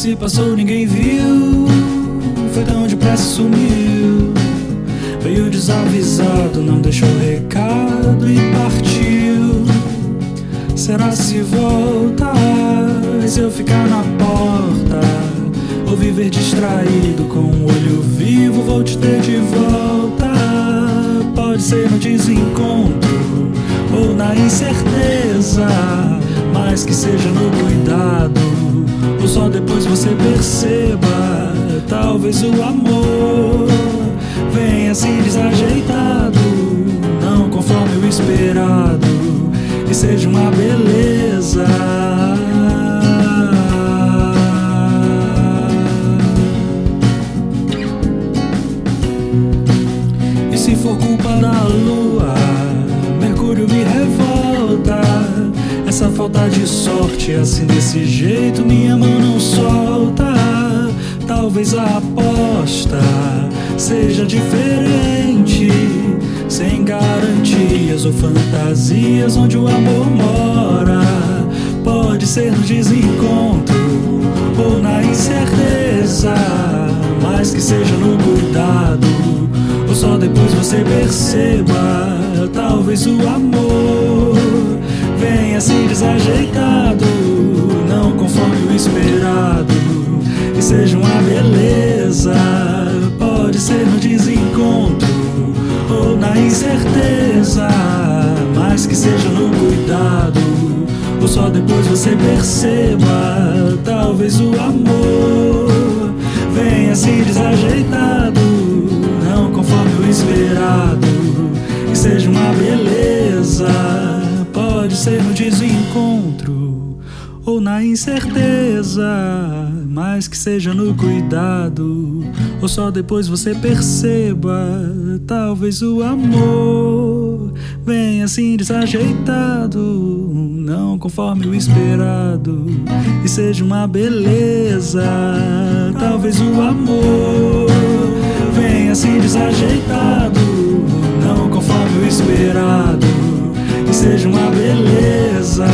se passou, ninguém viu. Foi tão depressa sumiu. Veio desavisado, não deixou recado e partiu. Será se volta? Se eu ficar na porta? Ou viver distraído com o olho vivo, vou te ter de volta. Pode ser no desencontro ou na incerteza, mas que seja no cuidado. Ou só depois você perceba, talvez o amor venha assim desajeitado, não conforme o esperado, e seja uma beleza. E se for culpa da lua, Mercúrio me revolta. Essa falta de sorte, assim desse jeito, minha. Talvez a aposta seja diferente, sem garantias ou fantasias, onde o amor mora. Pode ser no desencontro ou na incerteza, mas que seja no cuidado, ou só depois você perceba. Talvez o amor venha assim desajeitado, incerteza, mas que seja no cuidado, ou só depois você perceba. Talvez o amor venha assim desajeitado, não conforme o esperado, e seja uma beleza. Pode ser no desencontro ou na incerteza, mas que seja no cuidado, ou só depois você perceba. Talvez o amor venha assim desajeitado, não conforme o esperado, e seja uma beleza. Talvez o amor venha assim desajeitado, não conforme o esperado, e seja uma beleza.